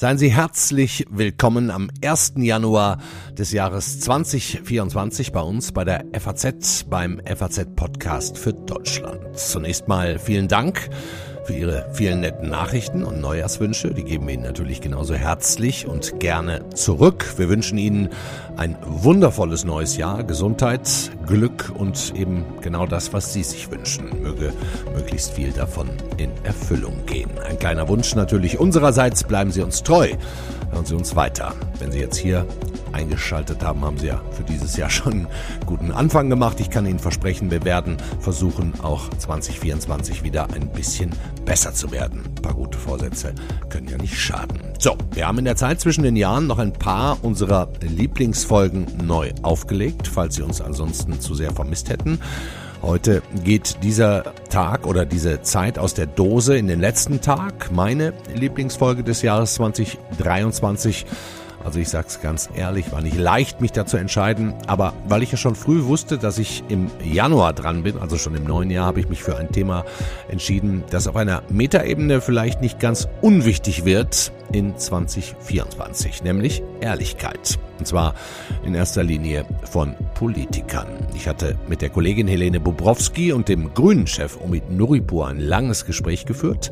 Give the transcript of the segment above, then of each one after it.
Seien Sie herzlich willkommen am 1. Januar des Jahres 2024 bei uns bei der FAZ beim FAZ Podcast für Deutschland. Zunächst mal vielen Dank für Ihre vielen netten Nachrichten und Neujahrswünsche. Die geben wir Ihnen natürlich genauso herzlich und gerne zurück. Wir wünschen Ihnen ein wundervolles neues Jahr, Gesundheit, Glück und eben genau das, was Sie sich wünschen. Möge möglichst viel davon in Erfüllung gehen. Ein kleiner Wunsch natürlich unsererseits, bleiben Sie uns treu. Hören Sie uns weiter. Wenn Sie jetzt hier eingeschaltet haben, haben Sie ja für dieses Jahr schon einen guten Anfang gemacht. Ich kann Ihnen versprechen, wir werden versuchen, auch 2024 wieder ein bisschen besser zu werden. Ein paar gute Vorsätze können ja nicht schaden. So, wir haben in der Zeit zwischen den Jahren noch ein paar unserer Lieblingsfolgen neu aufgelegt, falls Sie uns ansonsten zu sehr vermisst hätten. Heute geht dieser Tag oder diese Zeit aus der Dose in den letzten Tag. Meine Lieblingsfolge des Jahres 2023 also ich sag's ganz ehrlich, war nicht leicht, mich da zu entscheiden. Aber weil ich ja schon früh wusste, dass ich im Januar dran bin, also schon im neuen Jahr, habe ich mich für ein Thema entschieden, das auf einer Metaebene vielleicht nicht ganz unwichtig wird in 2024, nämlich Ehrlichkeit. Und zwar in erster Linie von Politikern. Ich hatte mit der Kollegin Helene Bobrowski und dem Grünen-Chef Omid Nuripur ein langes Gespräch geführt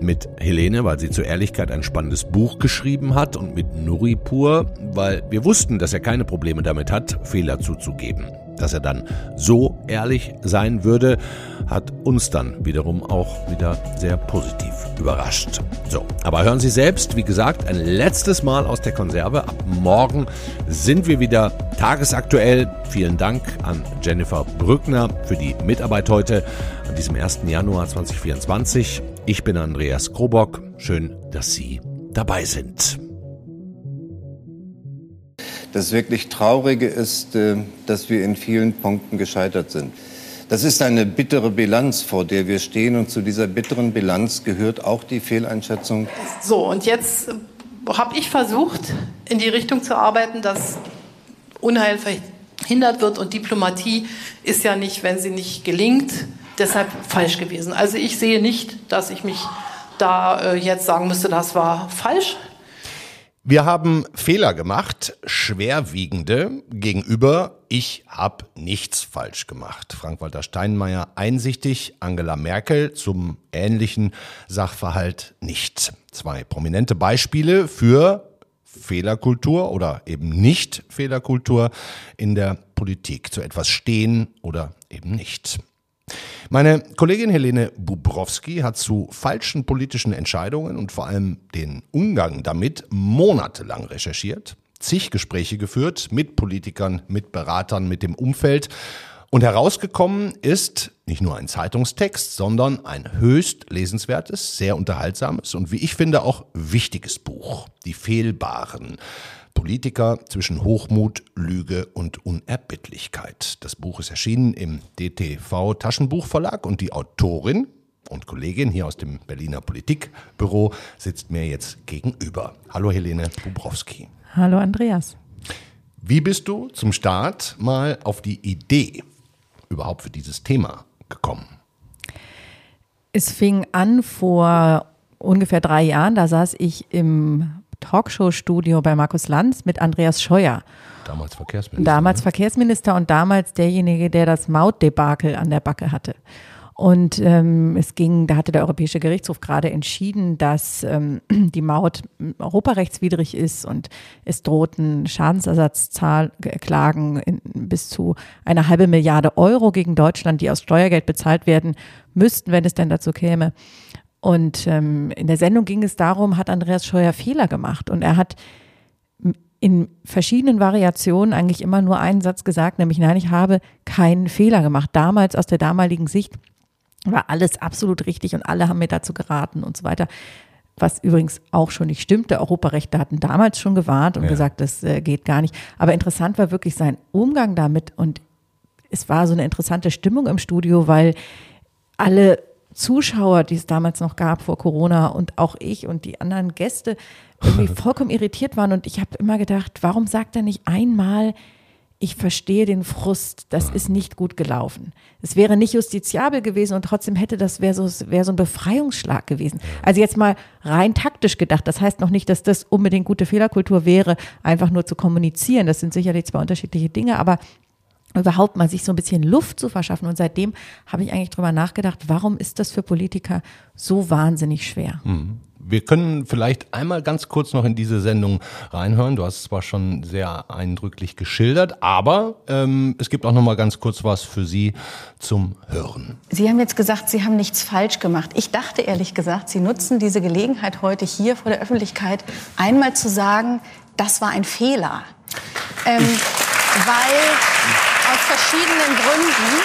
mit Helene, weil sie zur Ehrlichkeit ein spannendes Buch geschrieben hat und mit Nuripur, weil wir wussten, dass er keine Probleme damit hat, Fehler zuzugeben. Dass er dann so ehrlich sein würde, hat uns dann wiederum auch wieder sehr positiv überrascht. So, aber hören Sie selbst, wie gesagt, ein letztes Mal aus der Konserve. Ab morgen sind wir wieder tagesaktuell. Vielen Dank an Jennifer Brückner für die Mitarbeit heute an diesem 1. Januar 2024. Ich bin Andreas Krobock. Schön, dass Sie dabei sind. Das wirklich Traurige ist, äh, dass wir in vielen Punkten gescheitert sind. Das ist eine bittere Bilanz, vor der wir stehen. Und zu dieser bitteren Bilanz gehört auch die Fehleinschätzung. So, und jetzt habe ich versucht, in die Richtung zu arbeiten, dass Unheil verhindert wird. Und Diplomatie ist ja nicht, wenn sie nicht gelingt, deshalb falsch gewesen. Also ich sehe nicht, dass ich mich da äh, jetzt sagen müsste, das war falsch. Wir haben Fehler gemacht, schwerwiegende gegenüber ich habe nichts falsch gemacht. Frank-Walter Steinmeier einsichtig, Angela Merkel zum ähnlichen Sachverhalt nicht. Zwei prominente Beispiele für Fehlerkultur oder eben nicht Fehlerkultur in der Politik. Zu etwas stehen oder eben nicht. Meine Kollegin Helene Bubrowski hat zu falschen politischen Entscheidungen und vor allem den Umgang damit monatelang recherchiert, zig Gespräche geführt mit Politikern, mit Beratern, mit dem Umfeld. Und herausgekommen ist nicht nur ein Zeitungstext, sondern ein höchst lesenswertes, sehr unterhaltsames und wie ich finde auch wichtiges Buch. Die Fehlbaren. Politiker zwischen Hochmut, Lüge und Unerbittlichkeit. Das Buch ist erschienen im DTV Taschenbuchverlag und die Autorin und Kollegin hier aus dem Berliner Politikbüro sitzt mir jetzt gegenüber. Hallo Helene Bubrowski. Hallo Andreas. Wie bist du zum Start mal auf die Idee überhaupt für dieses Thema gekommen? Es fing an vor ungefähr drei Jahren. Da saß ich im Talkshow-Studio bei Markus Lanz mit Andreas Scheuer. Damals Verkehrsminister. Damals ne? Verkehrsminister und damals derjenige, der das Mautdebakel an der Backe hatte. Und ähm, es ging, da hatte der Europäische Gerichtshof gerade entschieden, dass ähm, die Maut europarechtswidrig ist und es drohten Schadensersatzklagen bis zu einer halbe Milliarde Euro gegen Deutschland, die aus Steuergeld bezahlt werden müssten, wenn es denn dazu käme. Und ähm, in der Sendung ging es darum, hat Andreas Scheuer Fehler gemacht. Und er hat in verschiedenen Variationen eigentlich immer nur einen Satz gesagt, nämlich nein, ich habe keinen Fehler gemacht. Damals aus der damaligen Sicht war alles absolut richtig und alle haben mir dazu geraten und so weiter. Was übrigens auch schon nicht stimmte. Europarechte hatten damals schon gewarnt und ja. gesagt, das äh, geht gar nicht. Aber interessant war wirklich sein Umgang damit und es war so eine interessante Stimmung im Studio, weil alle Zuschauer, die es damals noch gab vor Corona und auch ich und die anderen Gäste irgendwie vollkommen irritiert waren. Und ich habe immer gedacht, warum sagt er nicht einmal, ich verstehe den Frust, das ist nicht gut gelaufen. Es wäre nicht justiziabel gewesen und trotzdem hätte das wäre so, wäre so ein Befreiungsschlag gewesen. Also jetzt mal rein taktisch gedacht. Das heißt noch nicht, dass das unbedingt gute Fehlerkultur wäre, einfach nur zu kommunizieren. Das sind sicherlich zwei unterschiedliche Dinge, aber überhaupt mal sich so ein bisschen Luft zu verschaffen. Und seitdem habe ich eigentlich drüber nachgedacht, warum ist das für Politiker so wahnsinnig schwer? Mhm. Wir können vielleicht einmal ganz kurz noch in diese Sendung reinhören. Du hast es zwar schon sehr eindrücklich geschildert, aber ähm, es gibt auch noch mal ganz kurz was für Sie zum Hören. Sie haben jetzt gesagt, Sie haben nichts falsch gemacht. Ich dachte ehrlich gesagt, Sie nutzen diese Gelegenheit heute hier vor der Öffentlichkeit einmal zu sagen, das war ein Fehler. Ähm, weil aus verschiedenen Gründen.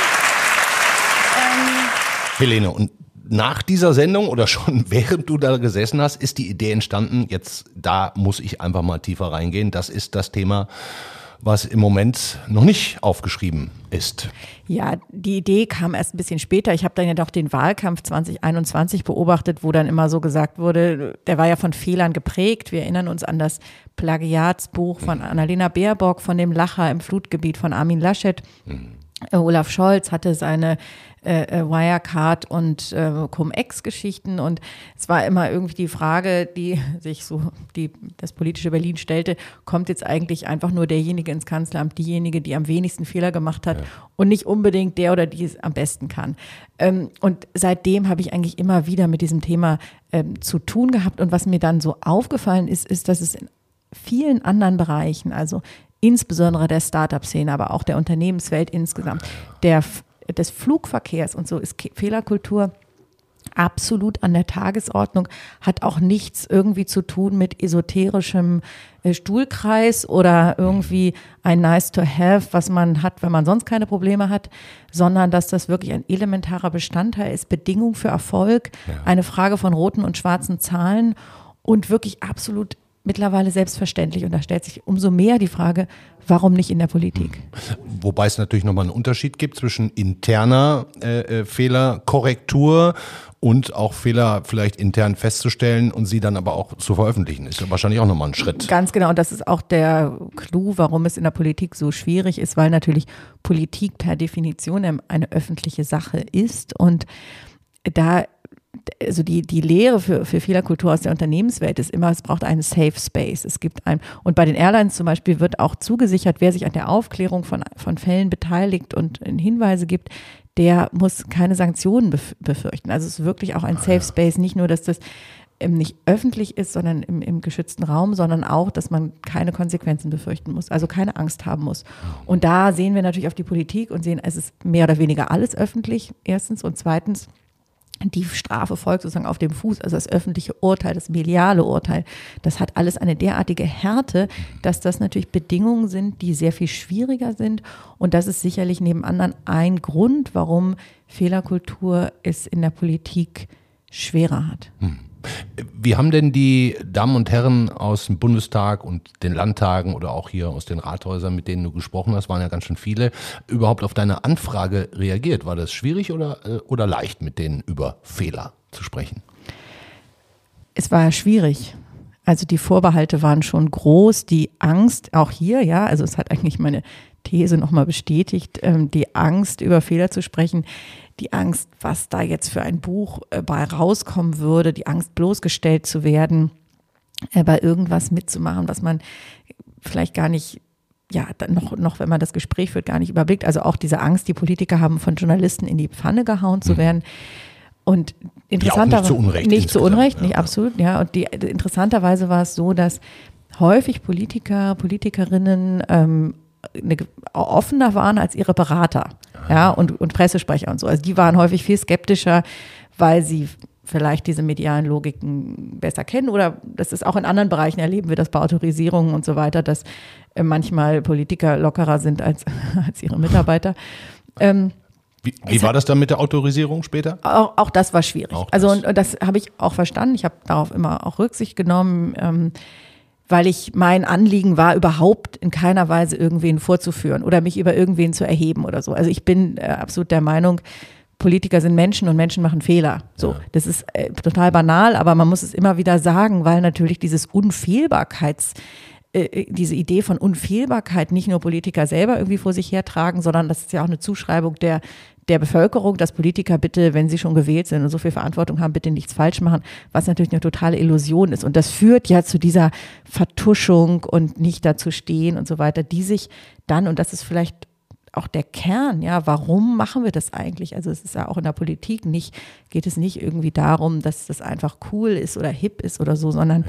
Ähm Helene, und nach dieser Sendung oder schon während du da gesessen hast, ist die Idee entstanden, jetzt da muss ich einfach mal tiefer reingehen. Das ist das Thema, was im Moment noch nicht aufgeschrieben ist. Ja, die Idee kam erst ein bisschen später. Ich habe dann ja doch den Wahlkampf 2021 beobachtet, wo dann immer so gesagt wurde, der war ja von Fehlern geprägt. Wir erinnern uns an das Plagiatsbuch von Annalena Baerbock, von dem Lacher im Flutgebiet von Armin Laschet. Mhm. Olaf Scholz hatte seine äh, äh, Wirecard und äh, Cum-Ex-Geschichten und es war immer irgendwie die Frage, die sich so die das politische Berlin stellte, kommt jetzt eigentlich einfach nur derjenige ins Kanzleramt, diejenige, die am wenigsten Fehler gemacht hat ja. und nicht unbedingt der oder die es am besten kann. Ähm, und seitdem habe ich eigentlich immer wieder mit diesem Thema ähm, zu tun gehabt und was mir dann so aufgefallen ist, ist, dass es in vielen anderen Bereichen, also insbesondere der Startup-Szene, aber auch der Unternehmenswelt insgesamt, der des Flugverkehrs und so ist Fehlerkultur absolut an der Tagesordnung, hat auch nichts irgendwie zu tun mit esoterischem äh, Stuhlkreis oder irgendwie ein Nice to have, was man hat, wenn man sonst keine Probleme hat, sondern dass das wirklich ein elementarer Bestandteil ist, Bedingung für Erfolg, ja. eine Frage von roten und schwarzen Zahlen und wirklich absolut mittlerweile selbstverständlich. Und da stellt sich umso mehr die Frage, warum nicht in der Politik? Wobei es natürlich nochmal einen Unterschied gibt zwischen interner äh, äh, Fehlerkorrektur und auch Fehler vielleicht intern festzustellen und sie dann aber auch zu veröffentlichen. Ist ja wahrscheinlich auch nochmal ein Schritt. Ganz genau. Und das ist auch der Clou, warum es in der Politik so schwierig ist, weil natürlich Politik per Definition eine öffentliche Sache ist. Und da also die, die Lehre für, für Fehlerkultur aus der Unternehmenswelt ist immer, es braucht einen Safe Space. Es gibt ein, und bei den Airlines zum Beispiel wird auch zugesichert, wer sich an der Aufklärung von, von Fällen beteiligt und Hinweise gibt, der muss keine Sanktionen befürchten. Also es ist wirklich auch ein Safe Space, nicht nur, dass das nicht öffentlich ist, sondern im, im geschützten Raum, sondern auch, dass man keine Konsequenzen befürchten muss, also keine Angst haben muss. Und da sehen wir natürlich auf die Politik und sehen, es ist mehr oder weniger alles öffentlich, erstens. Und zweitens, die Strafe folgt sozusagen auf dem Fuß, also das öffentliche Urteil, das mediale Urteil, das hat alles eine derartige Härte, dass das natürlich Bedingungen sind, die sehr viel schwieriger sind. Und das ist sicherlich neben anderen ein Grund, warum Fehlerkultur es in der Politik schwerer hat. Hm. Wie haben denn die Damen und Herren aus dem Bundestag und den Landtagen oder auch hier aus den Rathäusern, mit denen du gesprochen hast, waren ja ganz schön viele, überhaupt auf deine Anfrage reagiert? War das schwierig oder, äh, oder leicht, mit denen über Fehler zu sprechen? Es war schwierig. Also die Vorbehalte waren schon groß, die Angst, auch hier, ja, also es hat eigentlich meine These nochmal bestätigt, ähm, die Angst, über Fehler zu sprechen, die Angst, was da jetzt für ein Buch äh, bei rauskommen würde, die Angst, bloßgestellt zu werden, äh, bei irgendwas mitzumachen, was man vielleicht gar nicht ja, noch, noch, wenn man das Gespräch führt, gar nicht überblickt. Also auch diese Angst, die Politiker haben, von Journalisten in die Pfanne gehauen zu mhm. werden. Und interessanterweise. Nicht zu Unrecht. Nicht zu Unrecht, nicht ja. absolut, ja. Und die, interessanterweise war es so, dass häufig Politiker, Politikerinnen ähm, eine, offener waren als ihre Berater ja, und, und Pressesprecher und so. Also die waren häufig viel skeptischer, weil sie vielleicht diese medialen Logiken besser kennen oder das ist auch in anderen Bereichen erleben wir das bei Autorisierungen und so weiter, dass äh, manchmal Politiker lockerer sind als, als ihre Mitarbeiter. Ähm, wie, wie war das dann mit der Autorisierung später? Auch, auch das war schwierig. Auch also und, und das habe ich auch verstanden. Ich habe darauf immer auch Rücksicht genommen. Ähm, weil ich mein Anliegen war, überhaupt in keiner Weise irgendwen vorzuführen oder mich über irgendwen zu erheben oder so. Also ich bin äh, absolut der Meinung, Politiker sind Menschen und Menschen machen Fehler. So, ja. das ist äh, total banal, aber man muss es immer wieder sagen, weil natürlich dieses Unfehlbarkeits äh, diese Idee von Unfehlbarkeit nicht nur Politiker selber irgendwie vor sich hertragen, sondern das ist ja auch eine Zuschreibung der, der Bevölkerung, dass Politiker bitte, wenn sie schon gewählt sind und so viel Verantwortung haben, bitte nichts falsch machen, was natürlich eine totale Illusion ist. Und das führt ja zu dieser Vertuschung und nicht dazu stehen und so weiter, die sich dann, und das ist vielleicht auch der Kern, ja, warum machen wir das eigentlich? Also es ist ja auch in der Politik nicht, geht es nicht irgendwie darum, dass das einfach cool ist oder hip ist oder so, sondern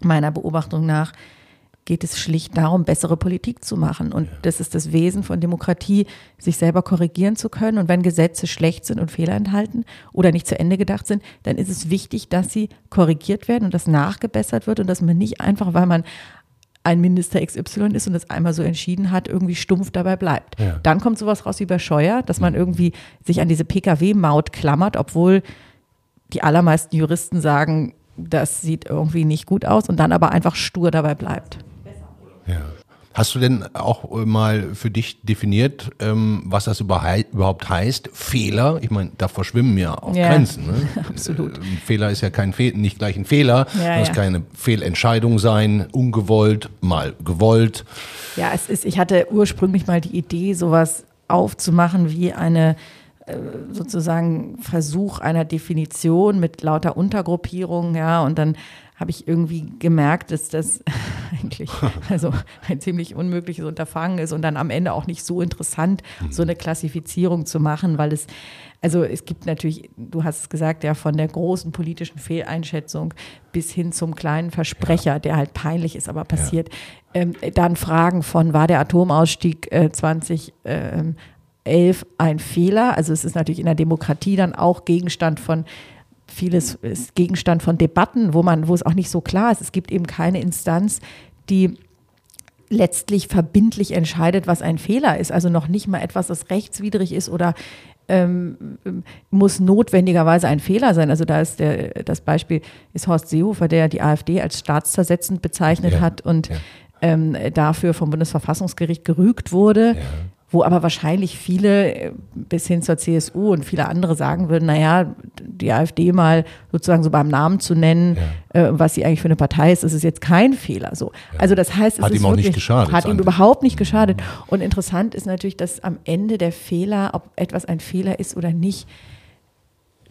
meiner Beobachtung nach geht es schlicht darum, bessere Politik zu machen. Und ja. das ist das Wesen von Demokratie, sich selber korrigieren zu können. Und wenn Gesetze schlecht sind und Fehler enthalten oder nicht zu Ende gedacht sind, dann ist es wichtig, dass sie korrigiert werden und dass nachgebessert wird und dass man nicht einfach, weil man ein Minister XY ist und das einmal so entschieden hat, irgendwie stumpf dabei bleibt. Ja. Dann kommt sowas raus wie bei Scheuer, dass man irgendwie sich an diese Pkw-Maut klammert, obwohl die allermeisten Juristen sagen, das sieht irgendwie nicht gut aus und dann aber einfach stur dabei bleibt. Ja. Hast du denn auch äh, mal für dich definiert, ähm, was das überhaupt heißt? Fehler? Ich meine, da verschwimmen ja auch ja, Grenzen. Ne? Absolut. Ein äh, Fehler ist ja kein Fe nicht gleich ein Fehler. Ja, das ja. keine Fehlentscheidung sein, ungewollt, mal gewollt. Ja, es ist, ich hatte ursprünglich mal die Idee, sowas aufzumachen wie eine äh, sozusagen Versuch einer Definition mit lauter Untergruppierungen, ja, und dann habe ich irgendwie gemerkt, dass das eigentlich also ein ziemlich unmögliches Unterfangen ist und dann am Ende auch nicht so interessant, so eine Klassifizierung zu machen, weil es, also es gibt natürlich, du hast es gesagt, ja, von der großen politischen Fehleinschätzung bis hin zum kleinen Versprecher, ja. der halt peinlich ist, aber passiert. Ja. Ähm, dann Fragen von, war der Atomausstieg äh, 20 ähm, ein Fehler. Also es ist natürlich in der Demokratie dann auch Gegenstand von vieles ist Gegenstand von Debatten, wo man, wo es auch nicht so klar ist. Es gibt eben keine Instanz, die letztlich verbindlich entscheidet, was ein Fehler ist. Also noch nicht mal etwas, das rechtswidrig ist oder ähm, muss notwendigerweise ein Fehler sein. Also da ist der, das Beispiel ist Horst Seehofer, der die AfD als staatszersetzend bezeichnet ja, hat und ja. ähm, dafür vom Bundesverfassungsgericht gerügt wurde. Wo aber wahrscheinlich viele äh, bis hin zur CSU und viele andere sagen würden, naja, die AfD mal sozusagen so beim Namen zu nennen, ja. äh, was sie eigentlich für eine Partei ist, ist es jetzt kein Fehler. So. Ja. Also das heißt, es hat ist ihm auch wirklich, nicht geschadet. Hat ihm überhaupt nicht geschadet. Und interessant ist natürlich, dass am Ende der Fehler, ob etwas ein Fehler ist oder nicht,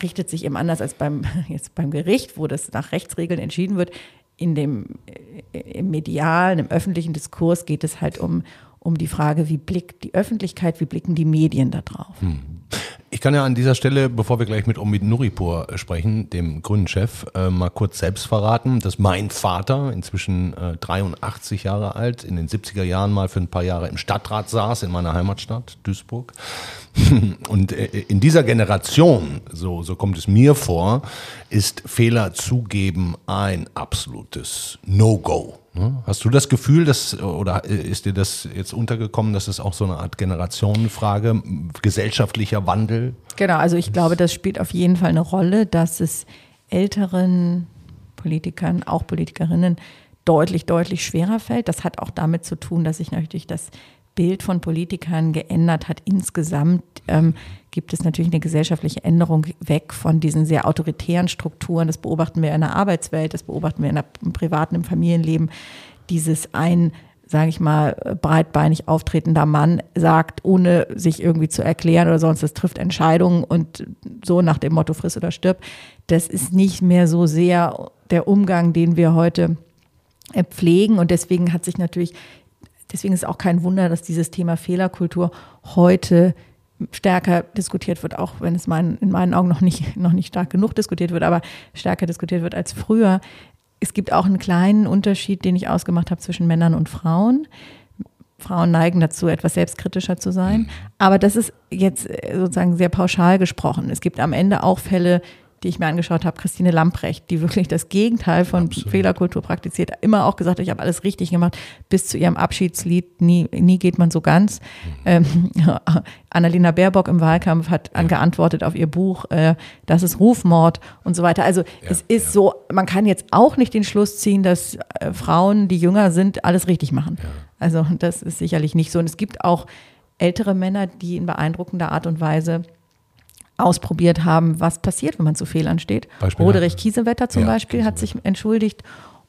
richtet sich eben anders als beim, jetzt beim Gericht, wo das nach Rechtsregeln entschieden wird. In dem, äh, im medialen, im öffentlichen Diskurs geht es halt um, um die Frage, wie blickt die Öffentlichkeit, wie blicken die Medien da drauf. Hm. Ich kann ja an dieser Stelle, bevor wir gleich mit Omid Nuripur sprechen, dem Gründenchef, äh, mal kurz selbst verraten, dass mein Vater, inzwischen äh, 83 Jahre alt, in den 70er Jahren mal für ein paar Jahre im Stadtrat saß in meiner Heimatstadt Duisburg. Und äh, in dieser Generation, so, so kommt es mir vor, ist Fehler zugeben ein absolutes No-Go. Ne? Hast du das Gefühl, dass, oder ist dir das jetzt untergekommen, dass es auch so eine Art Generationenfrage, gesellschaftlicher Wandel? Genau, also ich glaube, das spielt auf jeden Fall eine Rolle, dass es älteren Politikern, auch Politikerinnen, deutlich, deutlich schwerer fällt. Das hat auch damit zu tun, dass sich natürlich das Bild von Politikern geändert hat. Insgesamt ähm, gibt es natürlich eine gesellschaftliche Änderung weg von diesen sehr autoritären Strukturen. Das beobachten wir in der Arbeitswelt, das beobachten wir in der, im privaten, im Familienleben. Dieses ein, sage ich mal, breitbeinig auftretender Mann sagt, ohne sich irgendwie zu erklären oder sonst, das trifft Entscheidungen und so nach dem Motto friss oder stirb. Das ist nicht mehr so sehr der Umgang, den wir heute pflegen und deswegen hat sich natürlich Deswegen ist auch kein Wunder, dass dieses Thema Fehlerkultur heute stärker diskutiert wird, auch wenn es mein, in meinen Augen noch nicht, noch nicht stark genug diskutiert wird, aber stärker diskutiert wird als früher. Es gibt auch einen kleinen Unterschied, den ich ausgemacht habe zwischen Männern und Frauen. Frauen neigen dazu, etwas selbstkritischer zu sein. Aber das ist jetzt sozusagen sehr pauschal gesprochen. Es gibt am Ende auch Fälle, die ich mir angeschaut habe, Christine Lamprecht, die wirklich das Gegenteil von Absolut. Fehlerkultur praktiziert, immer auch gesagt, ich habe alles richtig gemacht, bis zu ihrem Abschiedslied, nie, nie geht man so ganz. Mhm. Ähm, Annalena Baerbock im Wahlkampf hat ja. geantwortet auf ihr Buch, äh, das ist Rufmord und so weiter. Also ja, es ist ja. so, man kann jetzt auch nicht den Schluss ziehen, dass äh, Frauen, die jünger sind, alles richtig machen. Also das ist sicherlich nicht so. Und es gibt auch ältere Männer, die in beeindruckender Art und Weise ausprobiert haben, was passiert, wenn man zu Fehlern steht. Beispiel Roderich Kiesewetter zum ja, Beispiel hat sich entschuldigt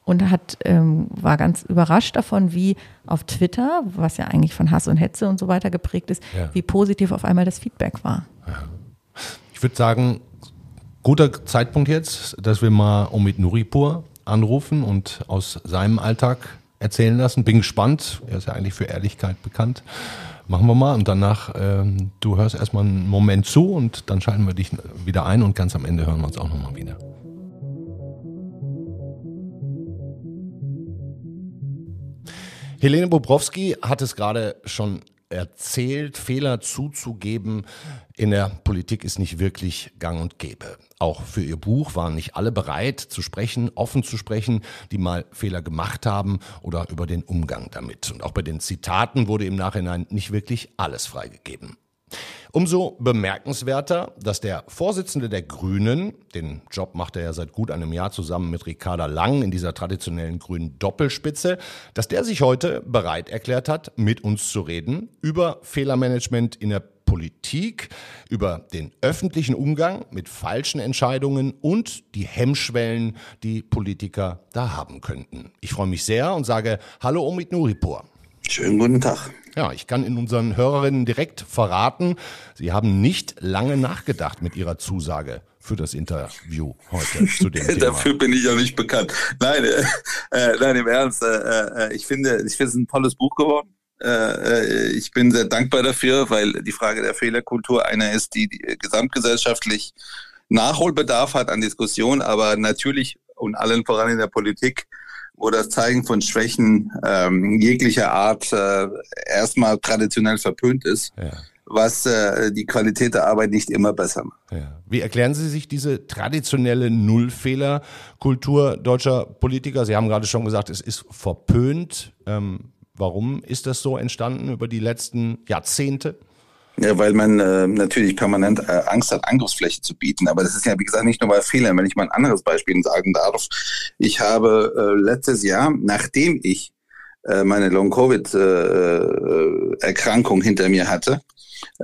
und hat, ähm, war ganz überrascht davon, wie auf Twitter, was ja eigentlich von Hass und Hetze und so weiter geprägt ist, ja. wie positiv auf einmal das Feedback war. Ja. Ich würde sagen, guter Zeitpunkt jetzt, dass wir mal Omid Nuripur anrufen und aus seinem Alltag erzählen lassen. Bin gespannt. Er ist ja eigentlich für Ehrlichkeit bekannt. Machen wir mal und danach, ähm, du hörst erstmal einen Moment zu und dann schalten wir dich wieder ein und ganz am Ende hören wir uns auch nochmal wieder. Helene Bobrowski hat es gerade schon erzählt, Fehler zuzugeben in der Politik ist nicht wirklich gang und gäbe. Auch für ihr Buch waren nicht alle bereit zu sprechen, offen zu sprechen, die mal Fehler gemacht haben oder über den Umgang damit. Und auch bei den Zitaten wurde im Nachhinein nicht wirklich alles freigegeben. Umso bemerkenswerter, dass der Vorsitzende der Grünen, den Job macht er ja seit gut einem Jahr zusammen mit Ricarda Lang in dieser traditionellen grünen Doppelspitze, dass der sich heute bereit erklärt hat, mit uns zu reden über Fehlermanagement in der Politik, über den öffentlichen Umgang mit falschen Entscheidungen und die Hemmschwellen, die Politiker da haben könnten. Ich freue mich sehr und sage Hallo Omid Nuripur. Schönen guten Tag. Ja, ich kann in unseren Hörerinnen direkt verraten, Sie haben nicht lange nachgedacht mit Ihrer Zusage für das Interview heute zu dem Thema. Dafür bin ich ja nicht bekannt. Nein, äh, äh, nein, im Ernst. Äh, äh ich finde, ich finde es ein tolles Buch geworden. Äh, äh, ich bin sehr dankbar dafür, weil die Frage der Fehlerkultur eine ist, die, die gesamtgesellschaftlich Nachholbedarf hat an Diskussion, aber natürlich und allen voran in der Politik wo das Zeigen von Schwächen ähm, jeglicher Art äh, erstmal traditionell verpönt ist. Ja was äh, die Qualität der Arbeit nicht immer besser macht. Ja. Wie erklären Sie sich diese traditionelle Nullfehlerkultur deutscher Politiker? Sie haben gerade schon gesagt, es ist verpönt. Ähm, warum ist das so entstanden über die letzten Jahrzehnte? Ja, weil man äh, natürlich permanent äh, Angst hat, Angriffsfläche zu bieten. Aber das ist ja, wie gesagt, nicht nur bei Fehlern. Wenn ich mal ein anderes Beispiel sagen darf. Ich habe äh, letztes Jahr, nachdem ich äh, meine Long-Covid-Erkrankung äh, hinter mir hatte,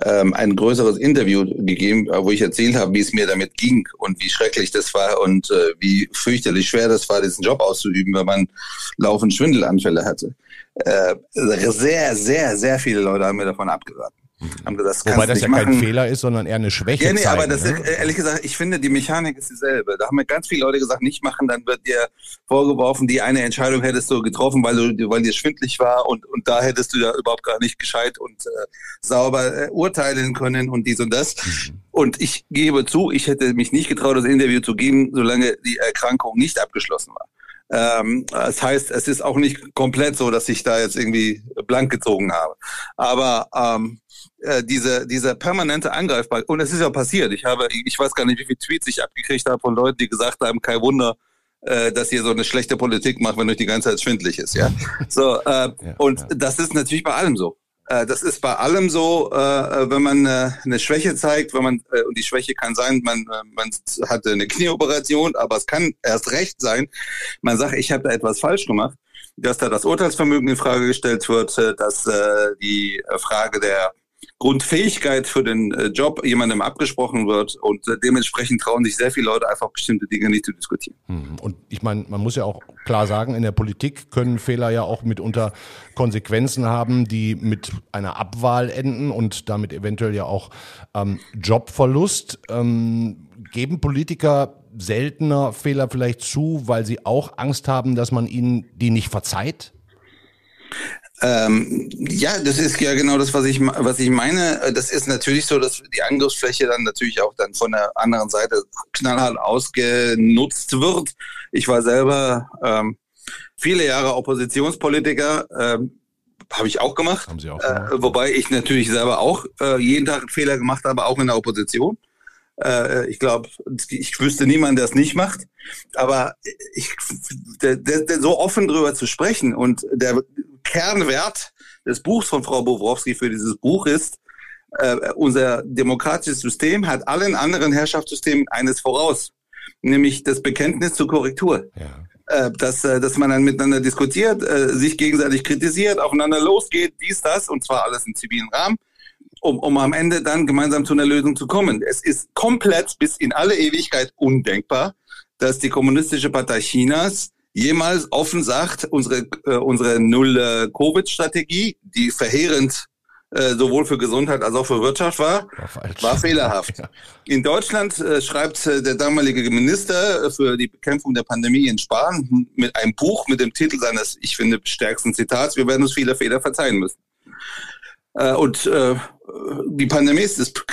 ähm, ein größeres Interview gegeben, wo ich erzählt habe, wie es mir damit ging und wie schrecklich das war und äh, wie fürchterlich schwer das war, diesen Job auszuüben, wenn man laufend Schwindelanfälle hatte. Äh, sehr, sehr, sehr viele Leute haben mir davon abgeraten. Haben gesagt, das Wobei das ja machen. kein Fehler ist, sondern eher eine Schwäche. Ja, nee, zeigen, aber das ne? ist, ehrlich gesagt, ich finde, die Mechanik ist dieselbe. Da haben mir ganz viele Leute gesagt, nicht machen, dann wird dir vorgeworfen, die eine Entscheidung hättest du getroffen, weil du, weil dir schwindlig war und, und da hättest du ja überhaupt gar nicht gescheit und äh, sauber äh, urteilen können und dies und das. Mhm. Und ich gebe zu, ich hätte mich nicht getraut, das Interview zu geben, solange die Erkrankung nicht abgeschlossen war. Ähm, das heißt, es ist auch nicht komplett so, dass ich da jetzt irgendwie blank gezogen habe. Aber ähm, äh, diese, diese permanente Angreifbarkeit, und es ist ja passiert, ich habe, ich weiß gar nicht, wie viele Tweets ich abgekriegt habe von Leuten, die gesagt haben, kein Wunder, äh, dass ihr so eine schlechte Politik macht, wenn euch die ganze Zeit schwindlig ist, ja. So, äh, ja, und ja. das ist natürlich bei allem so. Äh, das ist bei allem so, äh, wenn man äh, eine Schwäche zeigt, wenn man, äh, und die Schwäche kann sein, man, äh, man hatte eine Knieoperation, aber es kann erst recht sein, man sagt, ich habe da etwas falsch gemacht, dass da das Urteilsvermögen in Frage gestellt wird, äh, dass äh, die Frage der Grundfähigkeit für den äh, Job jemandem abgesprochen wird und dementsprechend trauen sich sehr viele Leute einfach bestimmte Dinge nicht zu diskutieren. Hm. Und ich meine, man muss ja auch klar sagen, in der Politik können Fehler ja auch mitunter Konsequenzen haben, die mit einer Abwahl enden und damit eventuell ja auch ähm, Jobverlust. Ähm, geben Politiker seltener Fehler vielleicht zu, weil sie auch Angst haben, dass man ihnen die nicht verzeiht? Ähm, ja, das ist ja genau das, was ich, was ich meine. Das ist natürlich so, dass die Angriffsfläche dann natürlich auch dann von der anderen Seite knallhart ausgenutzt wird. Ich war selber ähm, viele Jahre Oppositionspolitiker. Ähm, habe ich auch gemacht. Haben Sie auch gemacht. Äh, wobei ich natürlich selber auch äh, jeden Tag einen Fehler gemacht habe, auch in der Opposition. Äh, ich glaube, ich wüsste niemanden, der es nicht macht. Aber ich, der, der, so offen drüber zu sprechen und der Kernwert des Buchs von Frau Bobrowski für dieses Buch ist, äh, unser demokratisches System hat allen anderen Herrschaftssystemen eines voraus, nämlich das Bekenntnis zur Korrektur. Ja. Äh, dass, äh, dass man dann miteinander diskutiert, äh, sich gegenseitig kritisiert, aufeinander losgeht, dies, das, und zwar alles im zivilen Rahmen, um, um am Ende dann gemeinsam zu einer Lösung zu kommen. Es ist komplett bis in alle Ewigkeit undenkbar, dass die Kommunistische Partei Chinas jemals offen sagt, unsere, äh, unsere Null-Covid-Strategie, die verheerend äh, sowohl für Gesundheit als auch für Wirtschaft war, war, war fehlerhaft. Ja. In Deutschland äh, schreibt äh, der damalige Minister für die Bekämpfung der Pandemie in Spahn mit einem Buch mit dem Titel seines, ich finde, stärksten Zitats, wir werden uns viele Fehler verzeihen müssen. Äh, und äh, die Pandemie ist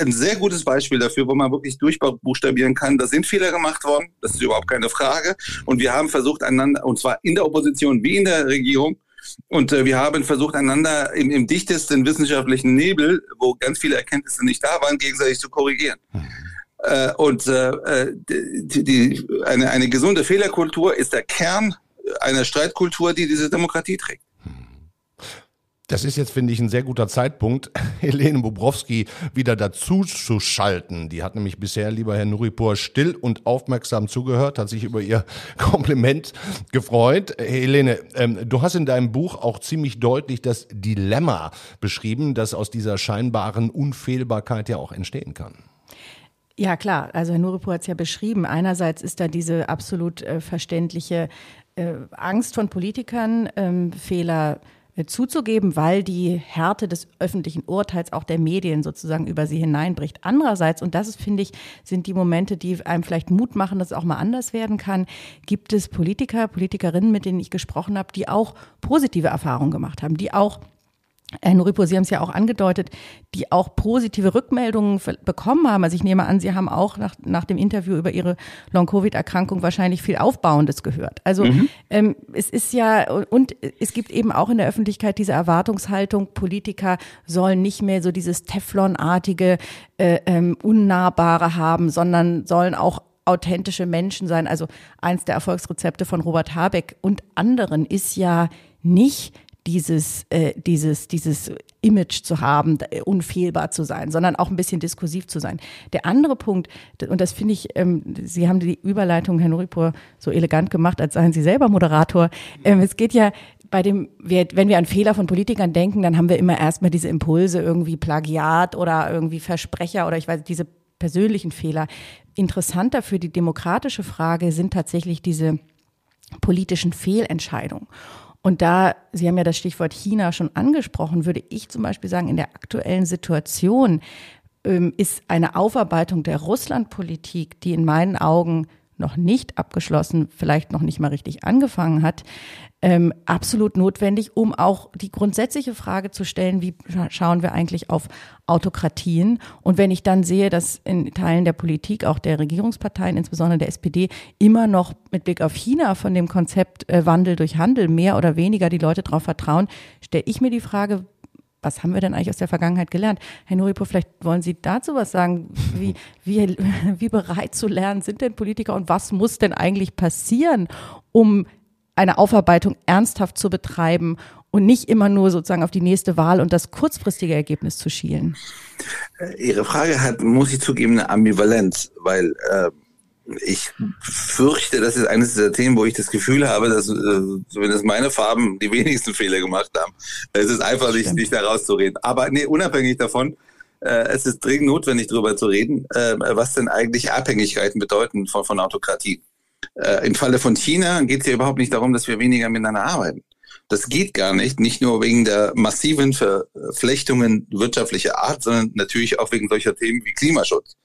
ein sehr gutes Beispiel dafür, wo man wirklich durchbuchstabieren kann. Da sind Fehler gemacht worden, das ist überhaupt keine Frage. Und wir haben versucht, einander, und zwar in der Opposition wie in der Regierung, und äh, wir haben versucht, einander im, im, dichtesten wissenschaftlichen Nebel, wo ganz viele Erkenntnisse nicht da waren, gegenseitig zu korrigieren. Mhm. Äh, und äh die, die, eine, eine gesunde Fehlerkultur ist der Kern einer Streitkultur, die diese Demokratie trägt. Das ist jetzt, finde ich, ein sehr guter Zeitpunkt, Helene Bobrowski wieder dazu zu schalten. Die hat nämlich bisher, lieber Herr Nuripur, still und aufmerksam zugehört, hat sich über ihr Kompliment gefreut. Helene, ähm, du hast in deinem Buch auch ziemlich deutlich das Dilemma beschrieben, das aus dieser scheinbaren Unfehlbarkeit ja auch entstehen kann. Ja, klar. Also Herr Nuripur hat es ja beschrieben. Einerseits ist da diese absolut äh, verständliche äh, Angst von Politikern, ähm, Fehler äh, zuzugeben, weil die Härte des öffentlichen Urteils auch der Medien sozusagen über sie hineinbricht. Andererseits, und das ist, finde ich, sind die Momente, die einem vielleicht Mut machen, dass es auch mal anders werden kann, gibt es Politiker, Politikerinnen, mit denen ich gesprochen habe, die auch positive Erfahrungen gemacht haben, die auch Herr Nuripo, Sie haben es ja auch angedeutet, die auch positive Rückmeldungen bekommen haben. Also ich nehme an, Sie haben auch nach, nach dem Interview über Ihre Long-Covid-Erkrankung wahrscheinlich viel Aufbauendes gehört. Also mhm. ähm, es ist ja, und es gibt eben auch in der Öffentlichkeit diese Erwartungshaltung, Politiker sollen nicht mehr so dieses Teflonartige, äh, ähm, Unnahbare haben, sondern sollen auch authentische Menschen sein. Also eins der Erfolgsrezepte von Robert Habeck und anderen ist ja nicht dieses, äh, dieses, dieses Image zu haben, unfehlbar zu sein, sondern auch ein bisschen diskursiv zu sein. Der andere Punkt, und das finde ich, ähm, Sie haben die Überleitung, Herr Noripur, so elegant gemacht, als seien Sie selber Moderator. Ähm, es geht ja bei dem, wenn wir an Fehler von Politikern denken, dann haben wir immer erstmal diese Impulse, irgendwie Plagiat oder irgendwie Versprecher oder ich weiß, diese persönlichen Fehler. Interessanter für die demokratische Frage sind tatsächlich diese politischen Fehlentscheidungen. Und da, Sie haben ja das Stichwort China schon angesprochen, würde ich zum Beispiel sagen, in der aktuellen Situation ähm, ist eine Aufarbeitung der Russlandpolitik, die in meinen Augen noch nicht abgeschlossen, vielleicht noch nicht mal richtig angefangen hat, ähm, absolut notwendig, um auch die grundsätzliche Frage zu stellen, wie schauen wir eigentlich auf Autokratien? Und wenn ich dann sehe, dass in Teilen der Politik, auch der Regierungsparteien, insbesondere der SPD, immer noch mit Blick auf China von dem Konzept äh, Wandel durch Handel mehr oder weniger die Leute darauf vertrauen, stelle ich mir die Frage, was haben wir denn eigentlich aus der Vergangenheit gelernt? Herr Nuripo, vielleicht wollen Sie dazu was sagen. Wie, wie, wie bereit zu lernen sind denn Politiker und was muss denn eigentlich passieren, um eine Aufarbeitung ernsthaft zu betreiben und nicht immer nur sozusagen auf die nächste Wahl und das kurzfristige Ergebnis zu schielen? Äh, Ihre Frage hat, muss ich zugeben, eine Ambivalenz, weil äh, ich fürchte, das ist eines dieser Themen, wo ich das Gefühl habe, dass äh, zumindest meine Farben die wenigsten Fehler gemacht haben. Es ist einfach nicht, nicht da rauszureden. Aber nee, unabhängig davon, äh, es ist dringend notwendig, darüber zu reden, äh, was denn eigentlich Abhängigkeiten bedeuten von, von Autokratie. Äh, Im Falle von China geht es ja überhaupt nicht darum, dass wir weniger miteinander arbeiten. Das geht gar nicht, nicht nur wegen der massiven Verflechtungen wirtschaftlicher Art, sondern natürlich auch wegen solcher Themen wie Klimaschutz.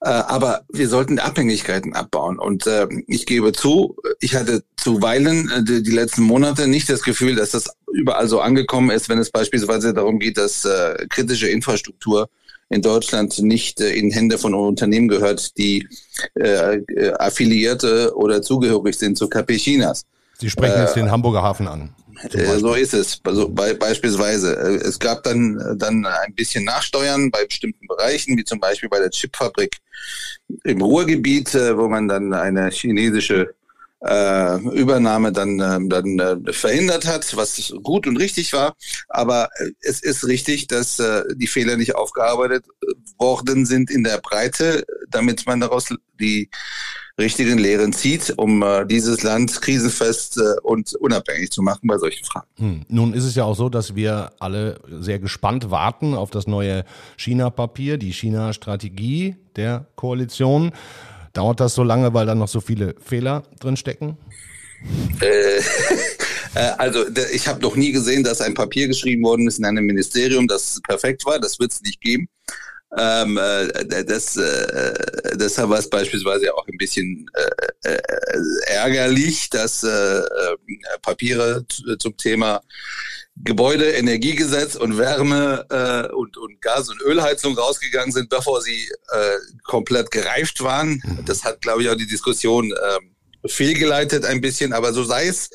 Äh, aber wir sollten Abhängigkeiten abbauen. Und äh, ich gebe zu, ich hatte zuweilen äh, die, die, letzten Monate nicht das Gefühl, dass das überall so angekommen ist, wenn es beispielsweise darum geht, dass äh, kritische Infrastruktur in Deutschland nicht äh, in Hände von Unternehmen gehört, die äh, äh affiliierte oder zugehörig sind zu KP Chinas. Sie sprechen jetzt den Hamburger Hafen an. Äh, so ist es, also bei, beispielsweise. Äh, es gab dann, äh, dann ein bisschen Nachsteuern bei bestimmten Bereichen, wie zum Beispiel bei der Chipfabrik im Ruhrgebiet, wo man dann eine chinesische äh, Übernahme dann, äh, dann äh, verhindert hat, was gut und richtig war. Aber es ist richtig, dass äh, die Fehler nicht aufgearbeitet worden sind in der Breite, damit man daraus die richtigen Lehren zieht, um äh, dieses Land krisenfest äh, und unabhängig zu machen bei solchen Fragen. Hm. Nun ist es ja auch so, dass wir alle sehr gespannt warten auf das neue China-Papier, die China-Strategie der Koalition. Dauert das so lange, weil da noch so viele Fehler drin stecken? Äh, äh, also ich habe noch nie gesehen, dass ein Papier geschrieben worden ist in einem Ministerium, das perfekt war. Das wird es nicht geben. Ähm, äh, das, äh, deshalb war es beispielsweise auch ein bisschen äh, äh, ärgerlich, dass äh, Papiere zum Thema Gebäude, Energiegesetz und Wärme äh, und, und Gas- und Ölheizung rausgegangen sind, bevor sie äh, komplett gereift waren. Mhm. Das hat, glaube ich, auch die Diskussion äh, fehlgeleitet ein bisschen, aber so sei es.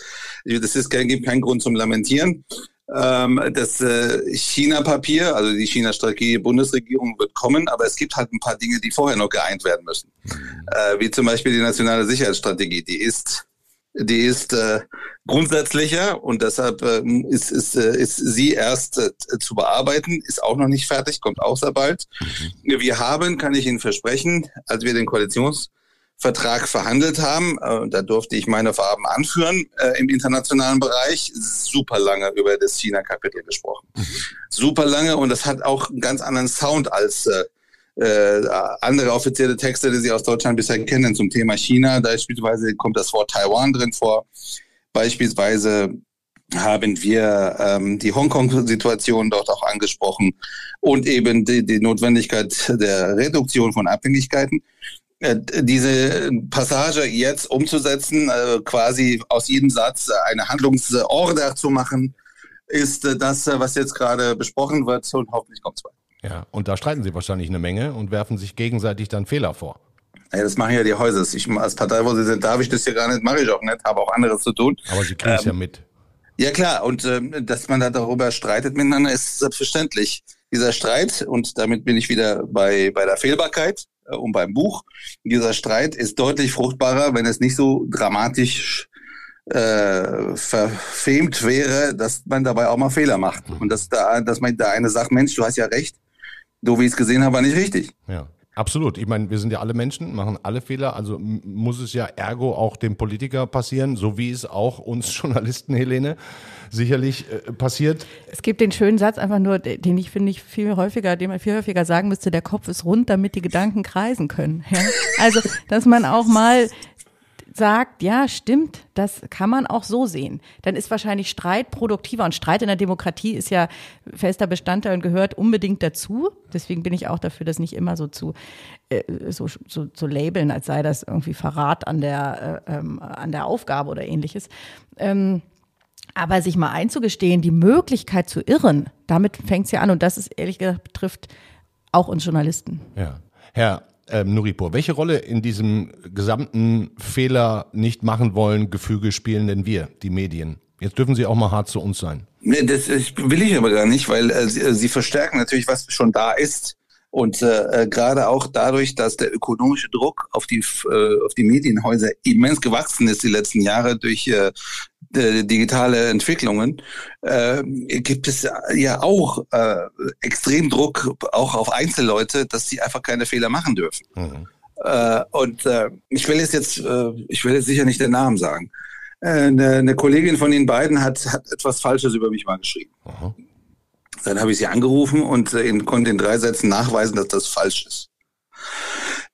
Das ist kein, gibt keinen Grund zum Lamentieren. Ähm, das äh, China-Papier, also die China-Strategie der Bundesregierung wird kommen, aber es gibt halt ein paar Dinge, die vorher noch geeint werden müssen. Mhm. Äh, wie zum Beispiel die nationale Sicherheitsstrategie. Die ist die ist äh, grundsätzlicher und deshalb äh, ist, ist, äh, ist sie erst zu bearbeiten, ist auch noch nicht fertig, kommt auch sehr bald. Mhm. Wir haben, kann ich Ihnen versprechen, als wir den Koalitions Vertrag verhandelt haben. Äh, da durfte ich meine Farben anführen äh, im internationalen Bereich. Super lange über das China-Kapitel gesprochen. Mhm. Super lange und das hat auch einen ganz anderen Sound als äh, äh, andere offizielle Texte, die Sie aus Deutschland bisher kennen zum Thema China. Da beispielsweise kommt das Wort Taiwan drin vor. Beispielsweise haben wir ähm, die Hongkong-Situation dort auch angesprochen und eben die, die Notwendigkeit der Reduktion von Abhängigkeiten. Äh, diese Passage jetzt umzusetzen, äh, quasi aus jedem Satz eine Handlungsorder zu machen, ist äh, das, was jetzt gerade besprochen wird und hoffentlich kommt es weiter. Ja, und da streiten sie wahrscheinlich eine Menge und werfen sich gegenseitig dann Fehler vor. Ja, das machen ja die Häuser. Ich, als Partei, wo sie sind, darf ich das ja gar nicht, mache ich auch nicht, habe auch anderes zu tun. Aber sie kriegen es ähm, ja mit. Ja klar, und ähm, dass man da darüber streitet miteinander, ist selbstverständlich. Dieser Streit, und damit bin ich wieder bei, bei der Fehlbarkeit, und beim Buch. Dieser Streit ist deutlich fruchtbarer, wenn es nicht so dramatisch äh, verfemt wäre, dass man dabei auch mal Fehler macht. Und dass da, dass man da eine sagt, Mensch, du hast ja recht, so wie ich es gesehen habe, war nicht richtig. Ja. Absolut. Ich meine, wir sind ja alle Menschen, machen alle Fehler. Also muss es ja ergo auch dem Politiker passieren, so wie es auch uns Journalisten, Helene, sicherlich äh, passiert. Es gibt den schönen Satz einfach nur, den ich finde ich viel häufiger, den man viel häufiger sagen müsste, der Kopf ist rund, damit die Gedanken kreisen können. Ja? Also, dass man auch mal sagt, ja, stimmt, das kann man auch so sehen. Dann ist wahrscheinlich Streit produktiver und Streit in der Demokratie ist ja fester Bestandteil und gehört unbedingt dazu. Deswegen bin ich auch dafür, das nicht immer so zu äh, so, so, so labeln, als sei das irgendwie Verrat an der äh, ähm, an der Aufgabe oder ähnliches. Ähm, aber sich mal einzugestehen, die Möglichkeit zu irren, damit fängt es ja an und das ist ehrlich gesagt betrifft auch uns Journalisten. Ja. Herr ähm, Nuripur, welche Rolle in diesem gesamten Fehler nicht machen wollen Gefüge spielen denn wir, die Medien? Jetzt dürfen Sie auch mal hart zu uns sein. Nee, das will ich aber gar nicht, weil äh, sie, äh, sie verstärken natürlich, was schon da ist. Und äh, äh, gerade auch dadurch, dass der ökonomische Druck auf die, äh, auf die Medienhäuser immens gewachsen ist die letzten Jahre durch äh, digitale Entwicklungen, äh, gibt es ja auch äh, extrem Druck auch auf Einzelleute, dass sie einfach keine Fehler machen dürfen. Mhm. Äh, und äh, ich will jetzt jetzt, äh, ich will jetzt sicher nicht den Namen sagen. Äh, eine, eine Kollegin von den beiden hat, hat etwas Falsches über mich mal geschrieben. Mhm. Dann habe ich sie angerufen und äh, konnte in drei Sätzen nachweisen, dass das falsch ist.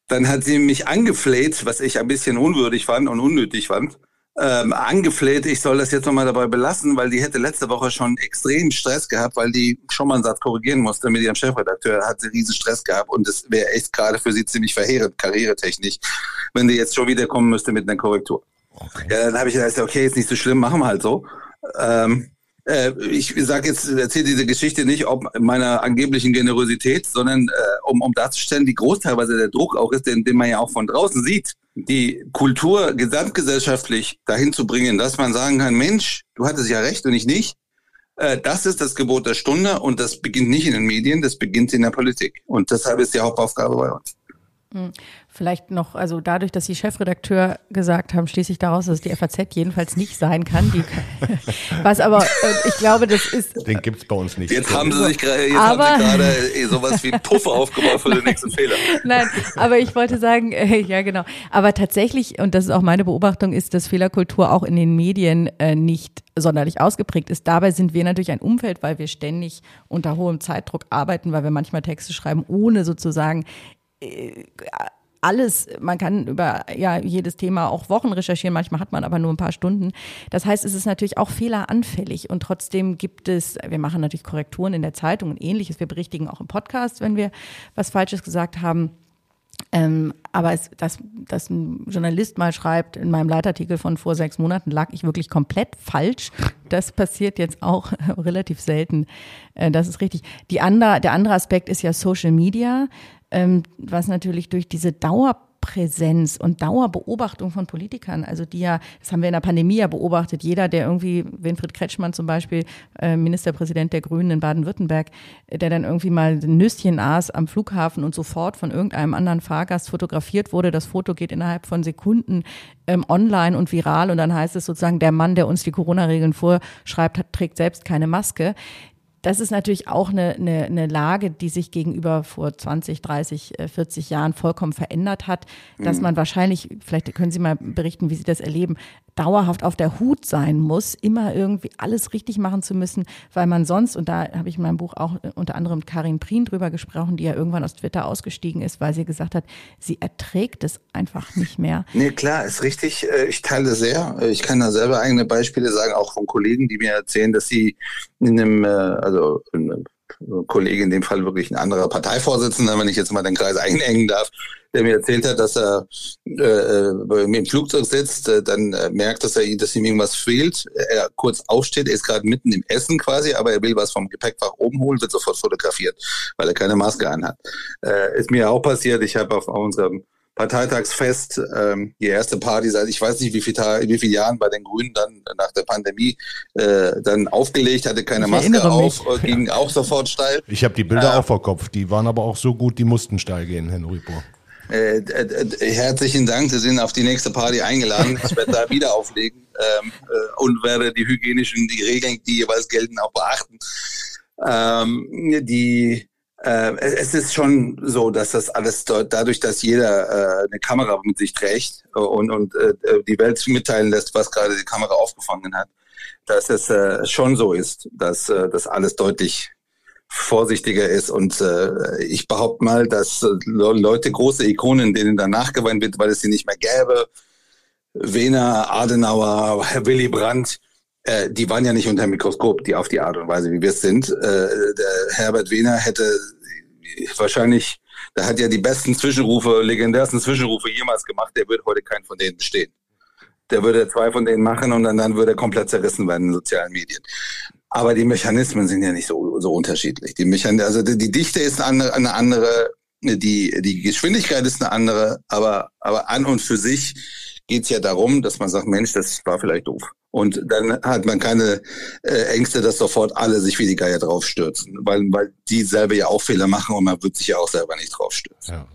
Dann hat sie mich angefleht, was ich ein bisschen unwürdig fand und unnötig fand, ähm, angefleht, ich soll das jetzt nochmal dabei belassen, weil die hätte letzte Woche schon extrem Stress gehabt, weil die schon mal einen Satz korrigieren musste mit ihrem Chefredakteur, hat sie riesen Stress gehabt und das wäre echt gerade für sie ziemlich verheerend, karrieretechnisch, wenn die jetzt schon wieder kommen müsste mit einer Korrektur. Okay. Ja, dann habe ich gesagt, okay, ist nicht so schlimm, machen wir halt so. Ähm, äh, ich sage jetzt, erzähle diese Geschichte nicht ob meiner angeblichen Generosität, sondern äh, um, um darzustellen, wie groß teilweise der Druck auch ist, den, den man ja auch von draußen sieht. Die Kultur gesamtgesellschaftlich dahin zu bringen, dass man sagen kann, Mensch, du hattest ja recht und ich nicht. Äh, das ist das Gebot der Stunde und das beginnt nicht in den Medien, das beginnt in der Politik. Und deshalb ist die Hauptaufgabe bei uns. Vielleicht noch, also dadurch, dass Sie Chefredakteur gesagt haben, schließe ich daraus, dass es die FAZ jedenfalls nicht sein kann. Die, was aber, äh, ich glaube, das ist. Den gibt's bei uns nicht. Jetzt haben Sie sich gerade, jetzt aber, haben Sie gerade eh sowas wie Puffer aufgebaut für den nächsten Fehler. Nein, aber ich wollte sagen, äh, ja genau. Aber tatsächlich, und das ist auch meine Beobachtung, ist, dass Fehlerkultur auch in den Medien äh, nicht sonderlich ausgeprägt ist. Dabei sind wir natürlich ein Umfeld, weil wir ständig unter hohem Zeitdruck arbeiten, weil wir manchmal Texte schreiben, ohne sozusagen alles, man kann über ja jedes Thema auch Wochen recherchieren, manchmal hat man aber nur ein paar Stunden. Das heißt, es ist natürlich auch fehleranfällig und trotzdem gibt es, wir machen natürlich Korrekturen in der Zeitung und ähnliches, wir berichtigen auch im Podcast, wenn wir was Falsches gesagt haben. Ähm, aber es, dass, dass ein Journalist mal schreibt, in meinem Leitartikel von vor sechs Monaten lag ich wirklich komplett falsch. Das passiert jetzt auch relativ selten. Äh, das ist richtig. Die andere, der andere Aspekt ist ja Social Media, ähm, was natürlich durch diese Dauer Dauerpräsenz und Dauerbeobachtung von Politikern, also die ja, das haben wir in der Pandemie ja beobachtet, jeder, der irgendwie, Winfried Kretschmann zum Beispiel, äh, Ministerpräsident der Grünen in Baden-Württemberg, der dann irgendwie mal ein Nüsschen aß am Flughafen und sofort von irgendeinem anderen Fahrgast fotografiert wurde. Das Foto geht innerhalb von Sekunden ähm, online und viral und dann heißt es sozusagen, der Mann, der uns die Corona-Regeln vorschreibt, hat, trägt selbst keine Maske das ist natürlich auch eine, eine, eine Lage, die sich gegenüber vor 20, 30, 40 Jahren vollkommen verändert hat, dass mhm. man wahrscheinlich, vielleicht können Sie mal berichten, wie Sie das erleben, dauerhaft auf der Hut sein muss, immer irgendwie alles richtig machen zu müssen, weil man sonst, und da habe ich in meinem Buch auch unter anderem Karin Prien drüber gesprochen, die ja irgendwann aus Twitter ausgestiegen ist, weil sie gesagt hat, sie erträgt es einfach nicht mehr. Nee, klar, ist richtig. Äh, ich teile sehr. Äh, ich kann da selber eigene Beispiele sagen, auch von Kollegen, die mir erzählen, dass sie in einem, äh, also Kollege in dem Fall wirklich ein anderer Parteivorsitzender, wenn ich jetzt mal den Kreis einengen darf, der mir erzählt hat, dass er äh, äh im Flugzeug sitzt, äh, dann äh, merkt, dass er, dass ihm irgendwas fehlt. Er kurz aufsteht, er ist gerade mitten im Essen quasi, aber er will was vom Gepäckfach oben holen, wird sofort fotografiert, weil er keine Maske anhat. Äh, ist mir auch passiert. Ich habe auf, auf unserem Parteitagsfest, ähm, die erste Party seit ich weiß nicht wie viel, wie viele Jahren bei den Grünen dann nach der Pandemie äh, dann aufgelegt, hatte keine ich Maske auf, mich. ging ja. auch sofort steil. Ich habe die Bilder äh, auch vor Kopf, die waren aber auch so gut, die mussten steil gehen, Herr Nuipo. Äh, äh, herzlichen Dank, Sie sind auf die nächste Party eingeladen. Ich werde da wieder auflegen ähm, äh, und werde die hygienischen die Regeln, die jeweils gelten, auch beachten. Ähm, die äh, es ist schon so, dass das alles dort, dadurch, dass jeder äh, eine Kamera mit sich trägt und, und äh, die Welt mitteilen lässt, was gerade die Kamera aufgefangen hat, dass es äh, schon so ist, dass äh, das alles deutlich vorsichtiger ist. Und äh, ich behaupte mal, dass äh, Leute, große Ikonen, denen danach geweint wird, weil es sie nicht mehr gäbe, Wehner, Adenauer, Herr Willy Brandt, äh, die waren ja nicht unter dem Mikroskop, die auf die Art und Weise, wie wir es sind. Äh, der Herbert Wehner hätte wahrscheinlich, der hat ja die besten Zwischenrufe, legendärsten Zwischenrufe jemals gemacht, der würde heute keinen von denen bestehen. Der würde zwei von denen machen und dann, dann würde er komplett zerrissen werden in sozialen Medien. Aber die Mechanismen sind ja nicht so, so unterschiedlich. Die Mechan also die, die Dichte ist eine, eine andere, die, die Geschwindigkeit ist eine andere, aber, aber an und für sich geht es ja darum, dass man sagt, Mensch, das war vielleicht doof. Und dann hat man keine äh, Ängste, dass sofort alle sich wie die Geier draufstürzen, weil, weil die selber ja auch Fehler machen und man wird sich ja auch selber nicht draufstürzen. Ja.